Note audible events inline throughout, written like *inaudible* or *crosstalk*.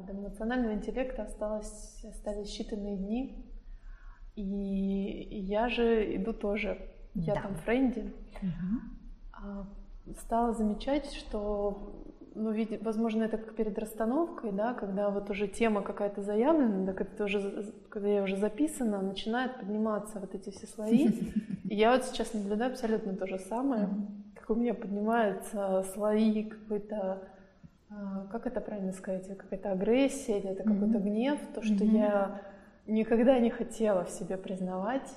Да, до эмоционального интеллекта осталось, остались считанные дни. И я же иду тоже. Я да. там френди. Угу. Стала замечать, что ну, видимо, возможно, это как перед расстановкой, да, когда вот уже тема какая-то заявлена, да, когда, уже, когда я уже записана, начинают подниматься вот эти все слои. И я вот сейчас наблюдаю абсолютно то же самое, как у меня поднимаются слои какой-то, как это правильно сказать, какая-то агрессия или это какой-то гнев, то, что я никогда не хотела в себе признавать,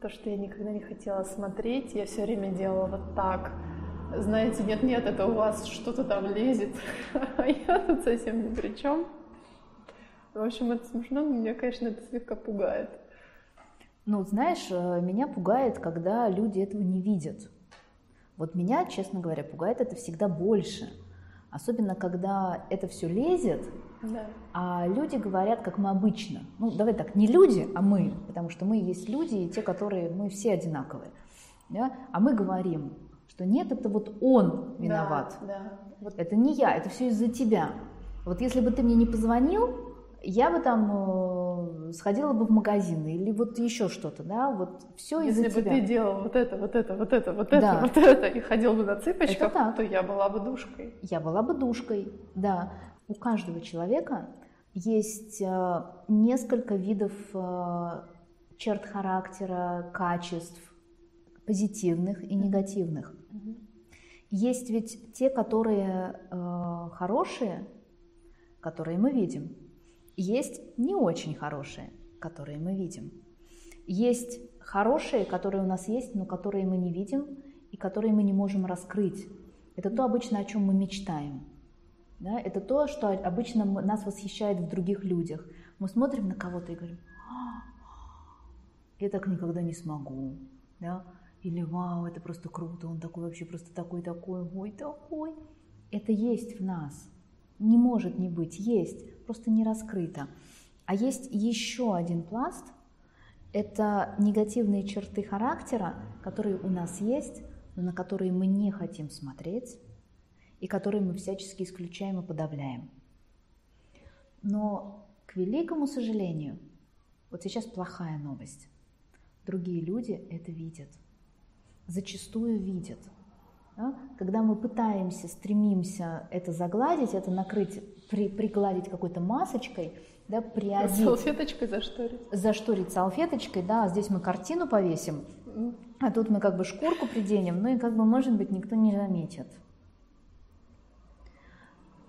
то, что я никогда не хотела смотреть, я все время делала вот так, знаете, нет-нет, это у вас что-то там лезет, *laughs* а я тут совсем ни при чем. В общем, это смешно, но меня, конечно, это слегка пугает. Ну, знаешь, э, меня пугает, когда люди этого не видят. Вот меня, честно говоря, пугает это всегда больше. Особенно, когда это все лезет, да. а люди говорят, как мы обычно. Ну, давай так, не люди, а мы, потому что мы есть люди, и те, которые, мы все одинаковые. Да? А мы говорим, что нет, это вот он виноват. Да, да. Вот. Это не я, это все из-за тебя. Вот если бы ты мне не позвонил, я бы там э, сходила бы в магазин или вот еще что-то, да, вот все из-за тебя. Если бы ты делал вот это, вот это, вот это, вот да. это, вот это и ходил бы на цыпочках, то я была бы душкой. Я была бы душкой, да. У каждого человека есть э, несколько видов э, черт характера, качеств, позитивных и негативных. Есть ведь те, которые э, хорошие, которые мы видим. Есть не очень хорошие, которые мы видим. Есть хорошие, которые у нас есть, но которые мы не видим и которые мы не можем раскрыть. Это то обычно, о чем мы мечтаем. Да? Это то, что обычно нас восхищает в других людях. Мы смотрим на кого-то и говорим, «А, я так никогда не смогу. Да? Или вау, это просто круто, он такой вообще просто такой-такой, ой, такой. Это есть в нас. Не может не быть, есть, просто не раскрыто. А есть еще один пласт, это негативные черты характера, которые у нас есть, но на которые мы не хотим смотреть, и которые мы всячески исключаем и подавляем. Но, к великому сожалению, вот сейчас плохая новость. Другие люди это видят – зачастую видят. Да? Когда мы пытаемся, стремимся это загладить, это накрыть, при, пригладить какой-то масочкой, да, приодеть. Салфеточкой зашторить. Зашторить салфеточкой, да, здесь мы картину повесим, а тут мы как бы шкурку приденем, ну и как бы, может быть, никто не заметит.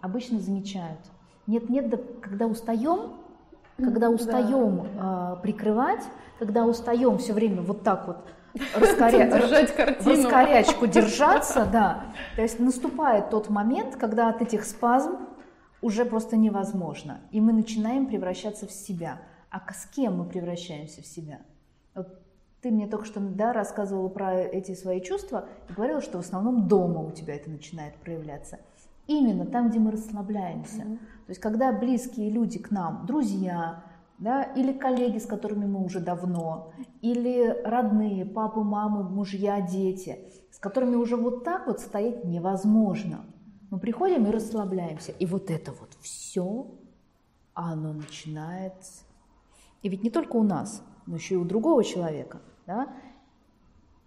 Обычно замечают. Нет-нет, да, когда устаем, когда устаем да. э, прикрывать, когда устаем все время вот так вот раскоря... *laughs* Держать картину. раскорячку держаться, да. То есть наступает тот момент, когда от этих спазм уже просто невозможно. И мы начинаем превращаться в себя. А с кем мы превращаемся в себя? Вот ты мне только что да, рассказывала про эти свои чувства и говорила, что в основном дома у тебя это начинает проявляться. Именно там, где мы расслабляемся. Mm-hmm. То есть когда близкие люди к нам, друзья, да, или коллеги, с которыми мы уже давно, или родные, папы, мамы, мужья, дети, с которыми уже вот так вот стоять невозможно. Мы приходим и расслабляемся, и вот это вот все, оно начинает, и ведь не только у нас, но еще и у другого человека, да,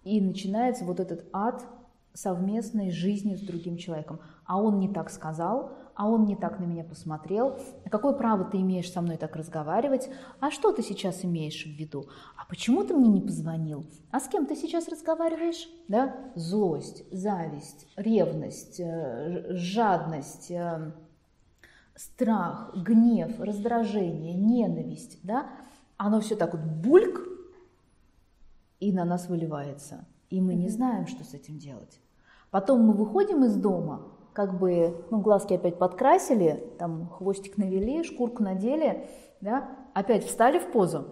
и начинается вот этот ад совместной жизни с другим человеком. А он не так сказал, а он не так на меня посмотрел, а какое право ты имеешь со мной так разговаривать, а что ты сейчас имеешь в виду, а почему ты мне не позвонил, а с кем ты сейчас разговариваешь, да, злость, зависть, ревность, э, жадность, э, страх, гнев, раздражение, ненависть, да, оно все так вот бульк и на нас выливается, и мы не знаем, что с этим делать. Потом мы выходим из дома, как бы, ну, глазки опять подкрасили, там, хвостик навели, шкурку надели, да, опять встали в позу,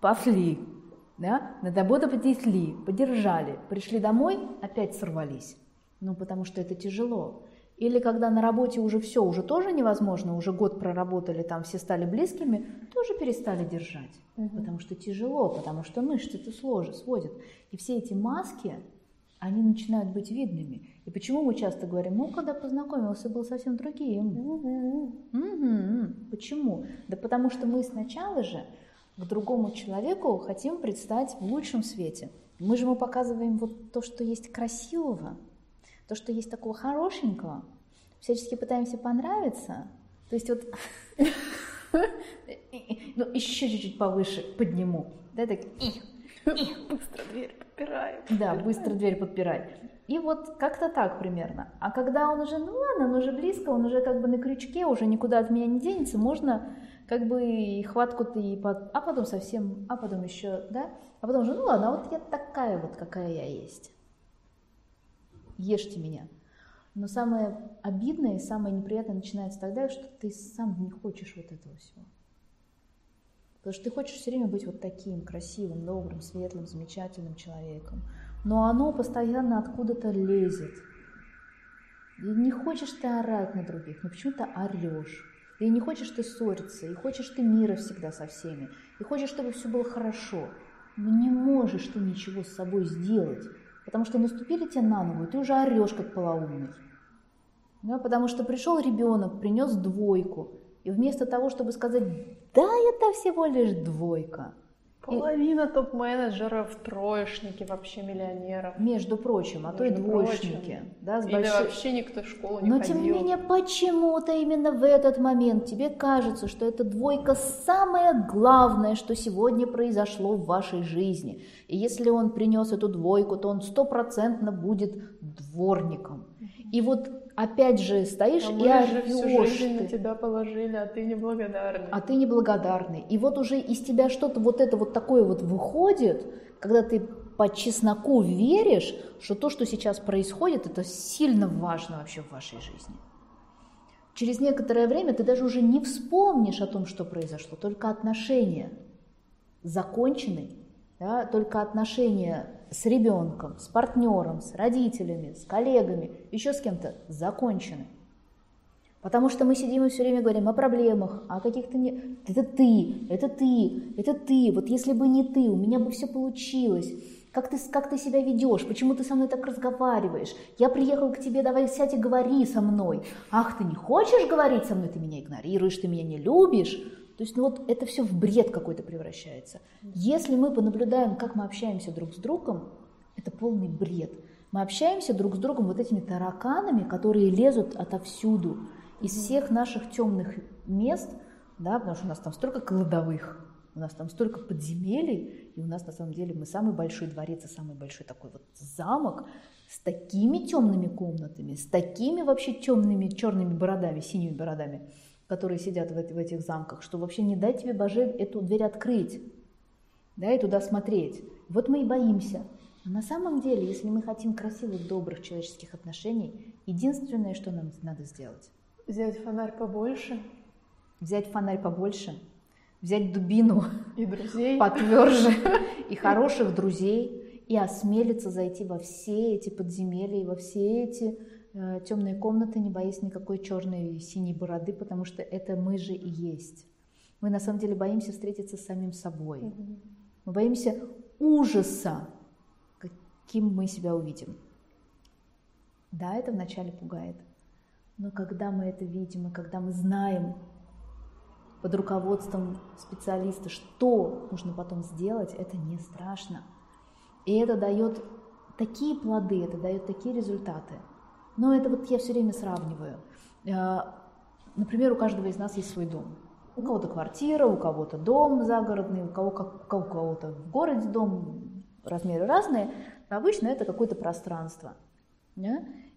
пошли, да, на работу поднесли, подержали, пришли домой, опять сорвались. Ну, потому что это тяжело. Или когда на работе уже все, уже тоже невозможно, уже год проработали, там все стали близкими, тоже перестали держать. Угу. Потому что тяжело, потому что мышцы это сложно, сводят. И все эти маски, они начинают быть видными. И почему мы часто говорим, ну, когда познакомился, был совсем другим. Угу. Угу. Почему? Да потому что мы сначала же к другому человеку хотим предстать в лучшем свете. Мы же ему показываем вот то, что есть красивого, то, что есть такого хорошенького. Всячески пытаемся понравиться. То есть вот *laughs* ну, еще чуть-чуть повыше подниму. Да, так и, *laughs* Быстро дверь подпираю. Да, быстро дверь подпирай. И вот как-то так примерно. А когда он уже, ну ладно, он уже близко, он уже как бы на крючке, уже никуда от меня не денется, можно как бы и хватку-то и под... А потом совсем, а потом еще, да? А потом уже, ну ладно, а вот я такая вот, какая я есть. Ешьте меня. Но самое обидное и самое неприятное начинается тогда, что ты сам не хочешь вот этого всего. Потому что ты хочешь все время быть вот таким красивым, добрым, светлым, замечательным человеком. Но оно постоянно откуда-то лезет. И не хочешь ты орать на других, но почему-то орешь. И не хочешь ты ссориться, и хочешь ты мира всегда со всеми, и хочешь, чтобы все было хорошо. Но не можешь ты ничего с собой сделать, потому что наступили тебе на ногу, и ты уже орешь, как полоумный. Да, потому что пришел ребенок, принес двойку, и вместо того, чтобы сказать, да, это всего лишь двойка, Половина топ-менеджеров, троечники, вообще миллионеров. Между прочим, а то и двоечники. Да, с Или большой... вообще никто в школу не Но ходил. тем не менее, почему-то именно в этот момент тебе кажется, что эта двойка самое главное, что сегодня произошло в вашей жизни. И если он принес эту двойку, то он стопроцентно будет дворником. И вот опять же стоишь а и орешь. всю жизнь на тебя положили, а ты неблагодарный. А ты неблагодарный. И вот уже из тебя что-то вот это вот такое вот выходит, когда ты по чесноку веришь, что то, что сейчас происходит, это сильно важно вообще в вашей жизни. Через некоторое время ты даже уже не вспомнишь о том, что произошло, только отношения закончены, да, только отношения с ребенком, с партнером, с родителями, с коллегами, еще с кем-то закончены. Потому что мы сидим и все время говорим о проблемах, о каких-то не... Это ты, это ты, это ты. Вот если бы не ты, у меня бы все получилось. Как ты, как ты себя ведешь? Почему ты со мной так разговариваешь? Я приехал к тебе, давай сядь и говори со мной. Ах, ты не хочешь говорить со мной? Ты меня игнорируешь, ты меня не любишь. То есть ну вот это все в бред какой-то превращается. Если мы понаблюдаем, как мы общаемся друг с другом, это полный бред. Мы общаемся друг с другом вот этими тараканами, которые лезут отовсюду, из всех наших темных мест, да, потому что у нас там столько кладовых, у нас там столько подземелий, и у нас на самом деле мы самый большой дворец и самый большой такой вот замок с такими темными комнатами, с такими вообще темными черными бородами, синими бородами которые сидят в, в этих замках, что вообще не дай тебе, Боже, эту дверь открыть, да, и туда смотреть. Вот мы и боимся. Но на самом деле, если мы хотим красивых, добрых человеческих отношений, единственное, что нам надо сделать. Взять фонарь побольше. Взять фонарь побольше, взять дубину и друзей потверже, *laughs* и хороших друзей, и осмелиться зайти во все эти подземелья, во все эти темные комнаты, не боясь никакой черной и синей бороды, потому что это мы же и есть. Мы на самом деле боимся встретиться с самим собой. Мы боимся ужаса, каким мы себя увидим. Да, это вначале пугает. Но когда мы это видим, и когда мы знаем под руководством специалиста, что нужно потом сделать, это не страшно. И это дает такие плоды, это дает такие результаты – но это вот я все время сравниваю. Э, например, у каждого из нас есть свой дом. У кого-то квартира, у кого-то дом загородный, у кого-то у кого-то в городе дом, размеры разные. Но обычно это какое-то пространство.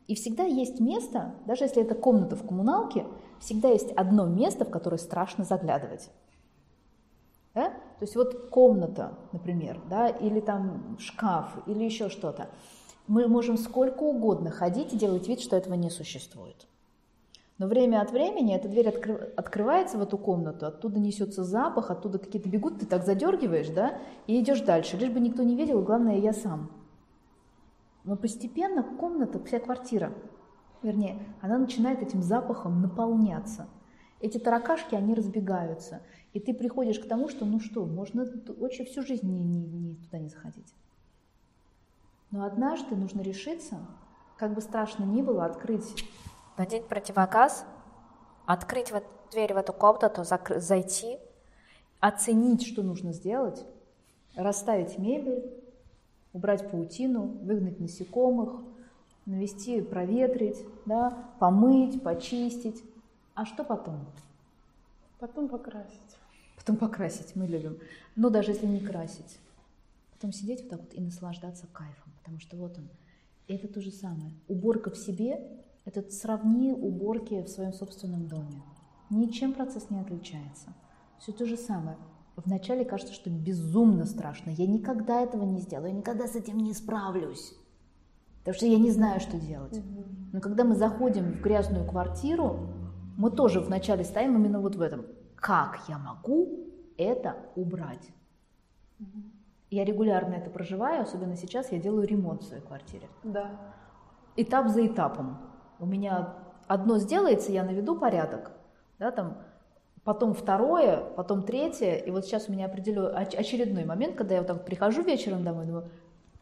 И всегда есть место, даже если это комната в коммуналке, всегда есть одно место, в которое страшно заглядывать. Да? То есть вот комната, например, да, или там шкаф, или еще что-то. Мы можем сколько угодно ходить и делать вид, что этого не существует. Но время от времени эта дверь откры... открывается в эту комнату, оттуда несется запах, оттуда какие-то бегут, ты так задергиваешь, да, и идешь дальше. Лишь бы никто не видел, главное, я сам. Но постепенно комната, вся квартира, вернее, она начинает этим запахом наполняться. Эти таракашки, они разбегаются. И ты приходишь к тому, что, ну что, можно вообще всю жизнь не, не, не, туда не заходить. Но однажды нужно решиться, как бы страшно ни было, открыть, надеть противогаз открыть вот дверь в эту комнату, закр- зайти, оценить, что нужно сделать, расставить мебель, убрать паутину, выгнать насекомых, навести, проветрить, да, помыть, почистить. А что потом? Потом покрасить. Потом покрасить мы любим. Но даже если не красить. Потом сидеть вот так вот и наслаждаться кайфом. Потому что вот он. Это то же самое. Уборка в себе – это сравни уборки в своем собственном доме. Ничем процесс не отличается. Все то же самое. Вначале кажется, что безумно страшно. Я никогда этого не сделаю, я никогда с этим не справлюсь. Потому что я не знаю, что делать. Но когда мы заходим в грязную квартиру, мы тоже вначале стоим именно вот в этом. Как я могу это убрать? Я регулярно это проживаю, особенно сейчас я делаю ремонт в своей квартире. Да. Этап за этапом. У меня одно сделается, я наведу порядок, да, там, потом второе, потом третье, и вот сейчас у меня определю очередной момент, когда я вот так прихожу вечером домой, думаю,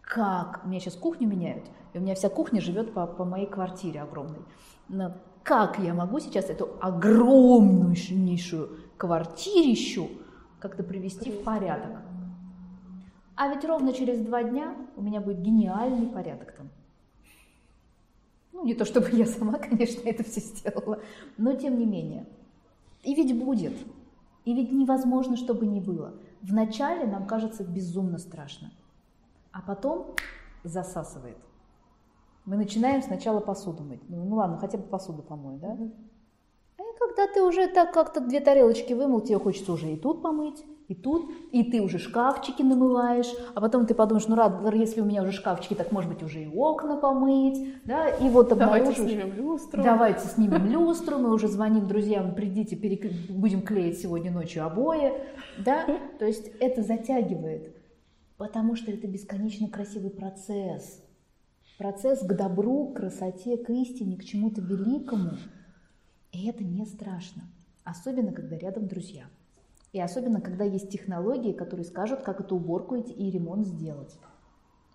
как, мне сейчас кухню меняют, и у меня вся кухня живет по, по моей квартире огромной. Но как я могу сейчас эту огромнейшую квартирищу как-то привести в порядок? А ведь ровно через два дня у меня будет гениальный порядок там. Ну, не то чтобы я сама, *laughs* конечно, это все сделала, но тем не менее. И ведь будет. И ведь невозможно, чтобы не было. Вначале нам кажется безумно страшно, а потом засасывает. Мы начинаем сначала посуду мыть. Ну, ну ладно, хотя бы посуду помой, да? А когда ты уже так как-то две тарелочки вымыл, тебе хочется уже и тут помыть, и тут, и ты уже шкафчики намываешь, а потом ты подумаешь, ну, рад, если у меня уже шкафчики, так может быть уже и окна помыть, да, и вот обнаружишь... Давайте снимем люстру. Давайте снимем *laughs* люстру, мы уже звоним друзьям, придите, перек... будем клеить сегодня ночью обои, да, *laughs* то есть это затягивает, потому что это бесконечно красивый процесс, процесс к добру, к красоте, к истине, к чему-то великому, и это не страшно, особенно когда рядом друзья. И особенно, когда есть технологии, которые скажут, как эту уборку и ремонт сделать.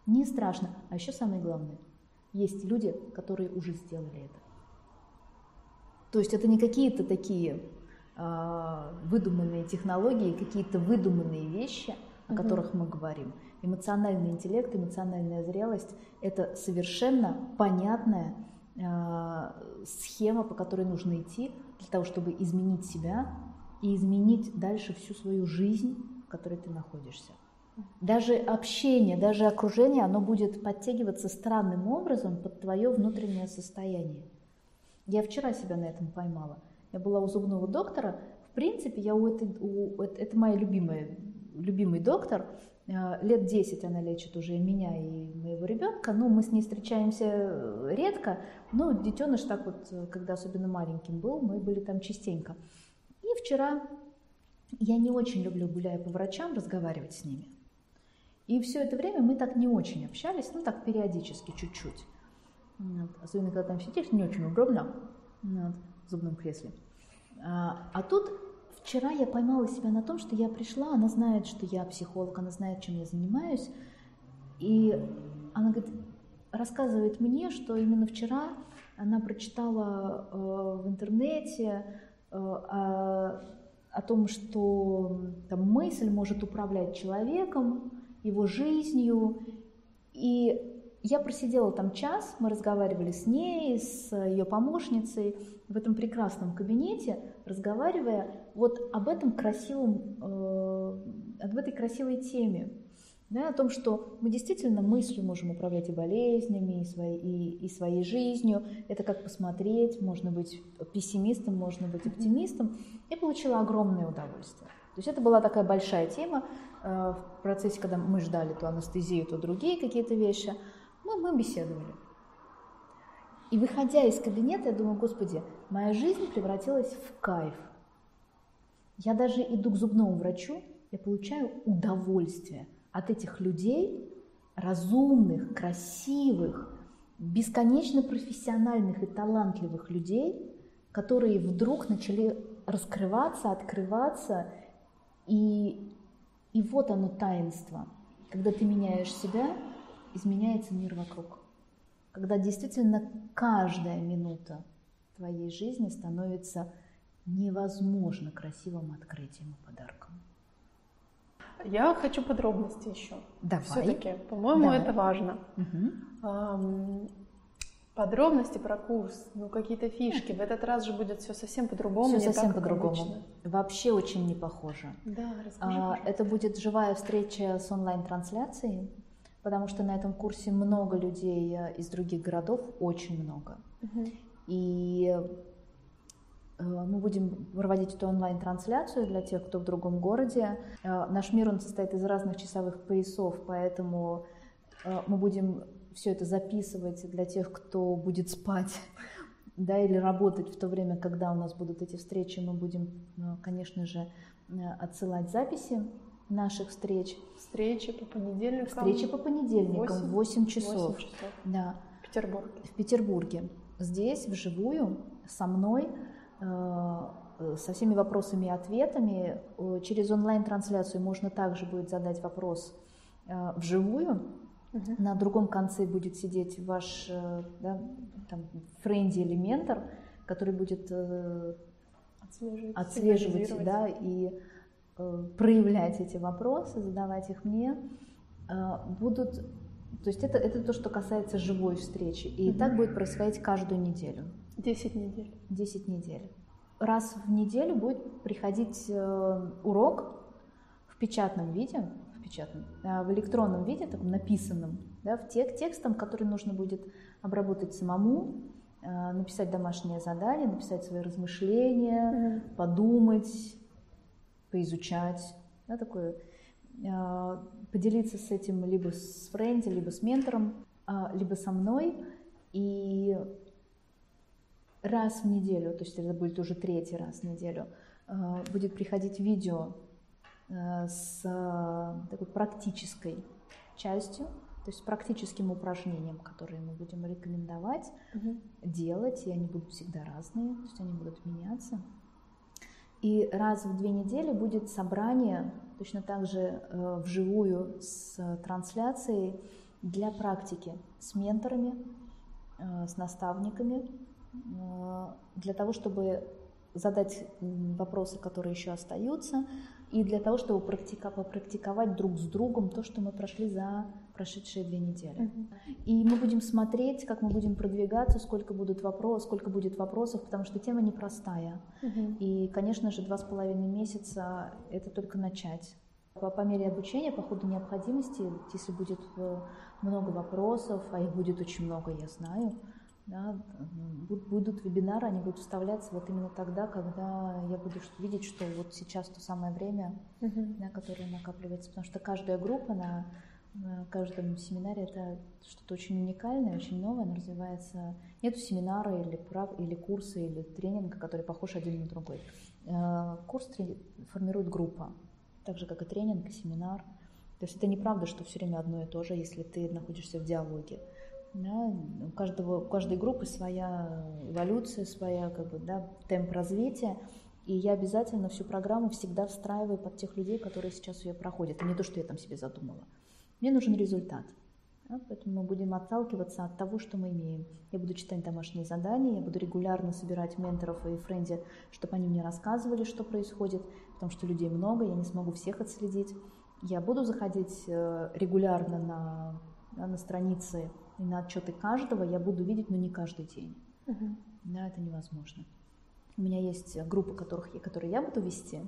Не страшно. А еще самое главное, есть люди, которые уже сделали это. То есть это не какие-то такие э, выдуманные технологии, какие-то выдуманные вещи, о которых мы говорим. Эмоциональный интеллект, эмоциональная зрелость – это совершенно понятная э, схема, по которой нужно идти для того, чтобы изменить себя, и изменить дальше всю свою жизнь, в которой ты находишься. Даже общение, даже окружение, оно будет подтягиваться странным образом под твое внутреннее состояние. Я вчера себя на этом поймала. Я была у зубного доктора. В принципе, я у этой, у, это моя любимая, любимый доктор. Э, лет 10 она лечит уже меня и моего ребенка. Ну, мы с ней встречаемся э, редко. Но детеныш так вот, э, когда особенно маленьким был, мы были там частенько. Вчера я не очень люблю, гуляя по врачам, разговаривать с ними. И все это время мы так не очень общались, ну так периодически чуть-чуть. Вот. Особенно, когда там сидишь, не очень удобно вот, в зубном кресле. А, а тут вчера я поймала себя на том, что я пришла, она знает, что я психолог, она знает, чем я занимаюсь. И она говорит, рассказывает мне, что именно вчера она прочитала э, в интернете о, о том, что там, мысль может управлять человеком, его жизнью. И я просидела там час, мы разговаривали с ней, с ее помощницей в этом прекрасном кабинете, разговаривая вот об этом красивом, э, об этой красивой теме да, о том, что мы действительно мыслью можем управлять и болезнями, и своей, и, и своей жизнью. Это как посмотреть, можно быть пессимистом, можно быть оптимистом. Я получила огромное удовольствие. То есть это была такая большая тема э, в процессе, когда мы ждали то анестезию, то другие какие-то вещи. Мы, мы беседовали. И выходя из кабинета, я думаю, господи, моя жизнь превратилась в кайф. Я даже иду к зубному врачу, я получаю удовольствие – от этих людей, разумных, красивых, бесконечно профессиональных и талантливых людей, которые вдруг начали раскрываться, открываться, и, и вот оно таинство. Когда ты меняешь себя, изменяется мир вокруг. Когда действительно каждая минута твоей жизни становится невозможно красивым открытием и подарком. Я хочу подробности еще. Давай. Все-таки, по-моему, Давай. это важно. Угу. Подробности про курс, ну какие-то фишки. В этот раз же будет все совсем по-другому. Все совсем по-другому. Вообще очень не похоже. Да, расскажи. А, это будет живая встреча с онлайн-трансляцией, потому что на этом курсе много людей э, из других городов, очень много. Угу. И мы будем проводить эту онлайн-трансляцию для тех, кто в другом городе. Э, наш мир он состоит из разных часовых поясов, поэтому мы будем все это записывать для тех, кто будет спать, *laughs* да, или работать в то время, когда у нас будут эти встречи, мы будем, конечно же, э, отсылать записи наших встреч. Встречи по понедельникам. Встречи по понедельникам 8, 8 часов. 8 часов. Да. В Петербурге. В Петербурге. Здесь, вживую, со мной, э, со всеми вопросами и ответами. Э, через онлайн-трансляцию можно также будет задать вопрос вживую, Угу. На другом конце будет сидеть ваш э, да, там, френди или ментор, который будет э, отслеживать, отслеживать да, и э, проявлять эти вопросы, задавать их мне. Э, будут, то есть это, это то, что касается живой встречи. И угу. так будет происходить каждую неделю. Десять недель. Десять недель. Раз в неделю будет приходить э, урок в печатном виде, печатном, а в электронном виде, таком написанном, да, в тек, текстом, который нужно будет обработать самому, а, написать домашнее задание, написать свои размышления, mm-hmm. подумать, поизучать, да, такое, а, поделиться с этим либо с френди, либо с ментором, либо со мной, и раз в неделю, то есть это будет уже третий раз в неделю, будет приходить видео Э, с такой практической частью, то есть практическим упражнением, которые мы будем рекомендовать угу. делать, и они будут всегда разные, то есть они будут меняться. И раз в две недели будет собрание, точно так же э, вживую с трансляцией для практики с менторами, э, с наставниками, э, для того, чтобы задать вопросы, которые еще остаются, и для того, чтобы практика, попрактиковать друг с другом то, что мы прошли за прошедшие две недели. Uh-huh. И мы будем смотреть, как мы будем продвигаться, сколько будут вопросов, сколько будет вопросов, потому что тема непростая. Uh-huh. И, конечно же, два с половиной месяца это только начать. По, по мере обучения, по ходу необходимости, если будет э, много вопросов, а их будет очень много, я знаю, да, будут вебинары, они будут вставляться вот именно тогда, когда я буду видеть, что вот сейчас то самое время, uh-huh. да, которое накапливается. Потому что каждая группа на, каждом семинаре это что-то очень уникальное, очень новое, оно развивается. Нет семинара или, прав, или курса или тренинга, который похож один на другой. Э, курс формирует группа, так же, как и тренинг, и семинар. То есть это неправда, что все время одно и то же, если ты находишься в диалоге. Да, у, каждого, у каждой группы своя эволюция, своя как бы, да, темп развития. И я обязательно всю программу всегда встраиваю под тех людей, которые сейчас ее проходят, а не то, что я там себе задумала. Мне нужен результат. Да, поэтому мы будем отталкиваться от того, что мы имеем. Я буду читать домашние задания, я буду регулярно собирать менторов и френди, чтобы они мне рассказывали, что происходит, потому что людей много, я не смогу всех отследить. Я буду заходить э, регулярно на, на страницы и на отчеты каждого я буду видеть, но не каждый день. Угу. Да, это невозможно. У меня есть группы, которых, которые я буду вести,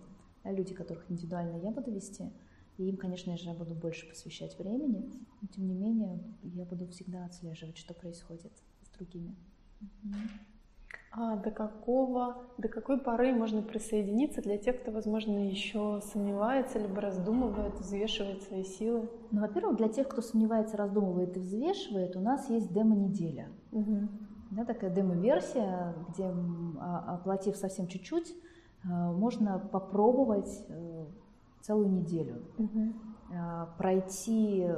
да, люди, которых индивидуально я буду вести, и им, конечно же, я буду больше посвящать времени, но тем не менее я буду всегда отслеживать, что происходит с другими. А до какого, до какой поры можно присоединиться для тех, кто, возможно, еще сомневается, либо раздумывает, взвешивает свои силы? Ну, во-первых, для тех, кто сомневается, раздумывает и взвешивает, у нас есть демо-неделя. Угу. Да, такая демо-версия, где, а, оплатив совсем чуть-чуть, а, можно попробовать э, целую неделю. Угу. Пройти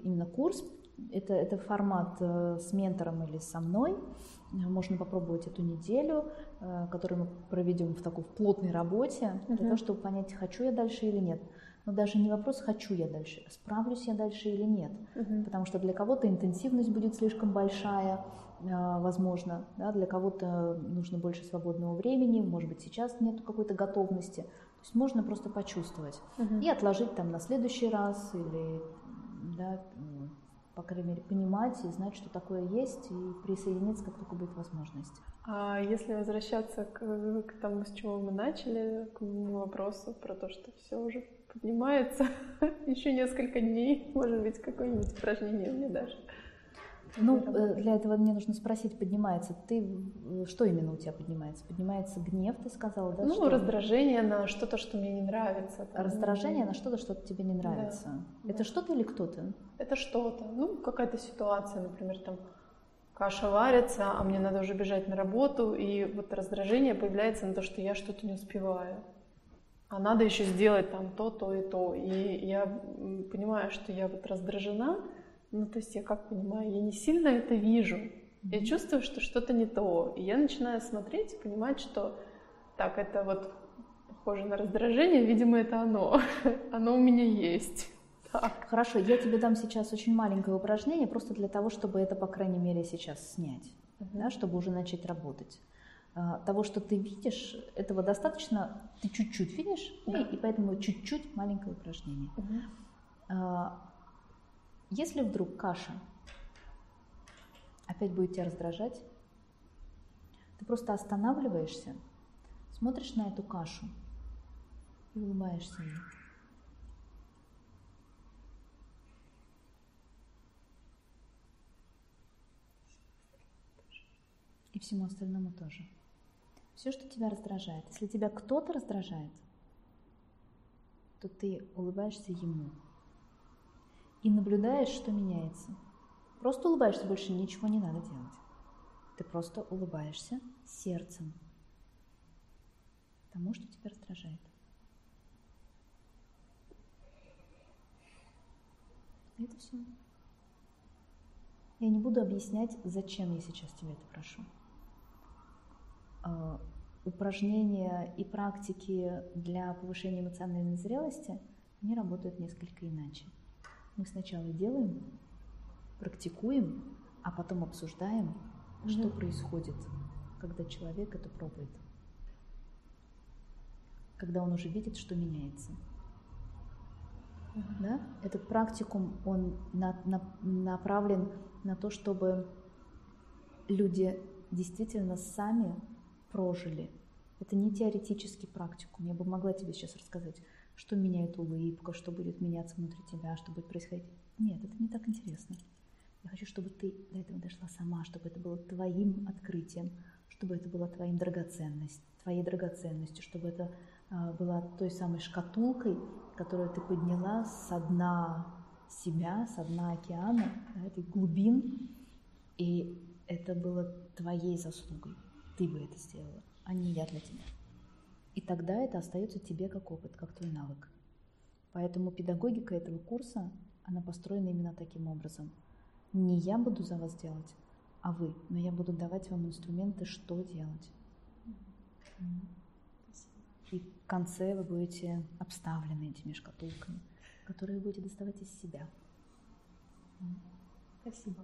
именно курс, это, это формат э, с ментором или со мной, можно попробовать эту неделю, э, которую мы проведем в такой плотной работе, для uh-huh. того, чтобы понять, хочу я дальше или нет. Но даже не вопрос, хочу я дальше, справлюсь я дальше или нет. Uh-huh. Потому что для кого-то интенсивность будет слишком большая, возможно, да, для кого-то нужно больше свободного времени, может быть, сейчас нет какой-то готовности. То есть можно просто почувствовать угу. и отложить там на следующий раз или, да, по крайней мере, понимать и знать, что такое есть, и присоединиться, как только будет возможность. А если возвращаться к, к тому, с чего мы начали, к вопросу про то, что все уже поднимается, *laughs* еще несколько дней, может быть, какое-нибудь упражнение мне даже. Ну, э, для этого мне нужно спросить, поднимается. Ты что именно у тебя поднимается? Поднимается гнев, ты сказала, да? Ну, что? раздражение на что-то, что мне не нравится. Там. Раздражение на что-то, что тебе не нравится. Да. Это да. что-то или кто-то? Это что-то. Ну, какая-то ситуация, например, там каша варится, а мне надо уже бежать на работу, и вот раздражение появляется на то, что я что-то не успеваю. А надо еще сделать там то, то и то. И я понимаю, что я вот раздражена, ну, то есть я как понимаю, я не сильно это вижу. Я чувствую, что что-то не то. И я начинаю смотреть и понимать, что так, это вот похоже на раздражение, видимо, это оно. *laughs* оно у меня есть. Так. Хорошо, я тебе дам сейчас очень маленькое упражнение, просто для того, чтобы это, по крайней мере, сейчас снять, uh-huh. да, чтобы уже начать работать. А, того, что ты видишь, этого достаточно, ты чуть-чуть видишь, uh-huh. и, и поэтому чуть-чуть маленькое упражнение. Uh-huh. Если вдруг каша опять будет тебя раздражать, ты просто останавливаешься, смотришь на эту кашу и улыбаешься ей. И всему остальному тоже. Все, что тебя раздражает. Если тебя кто-то раздражает, то ты улыбаешься ему и наблюдаешь, что меняется. Просто улыбаешься, больше ничего не надо делать. Ты просто улыбаешься сердцем тому, что тебя раздражает. это все. Я не буду объяснять, зачем я сейчас тебя это прошу. А, упражнения и практики для повышения эмоциональной зрелости, они работают несколько иначе. Мы сначала делаем, практикуем, а потом обсуждаем, mm-hmm. что происходит, когда человек это пробует. Когда он уже видит, что меняется. Mm-hmm. Да? Этот практикум, он на, на, направлен на то, чтобы люди действительно сами прожили. Это не теоретический практикум. Я бы могла тебе сейчас рассказать, что меняет улыбка, что будет меняться внутри тебя, что будет происходить. Нет, это не так интересно. Я хочу, чтобы ты до этого дошла сама, чтобы это было твоим открытием, чтобы это было твоим драгоценностью, твоей драгоценностью, чтобы это а, была той самой шкатулкой, которую ты подняла со дна себя, со дна океана, да, глубин, и это было твоей заслугой. Ты бы это сделала, а не я для тебя. И тогда это остается тебе как опыт, как твой навык. Поэтому педагогика этого курса, она построена именно таким образом. Не я буду за вас делать, а вы, но я буду давать вам инструменты, что делать. И в конце вы будете обставлены этими шкатулками, которые вы будете доставать из себя. Спасибо.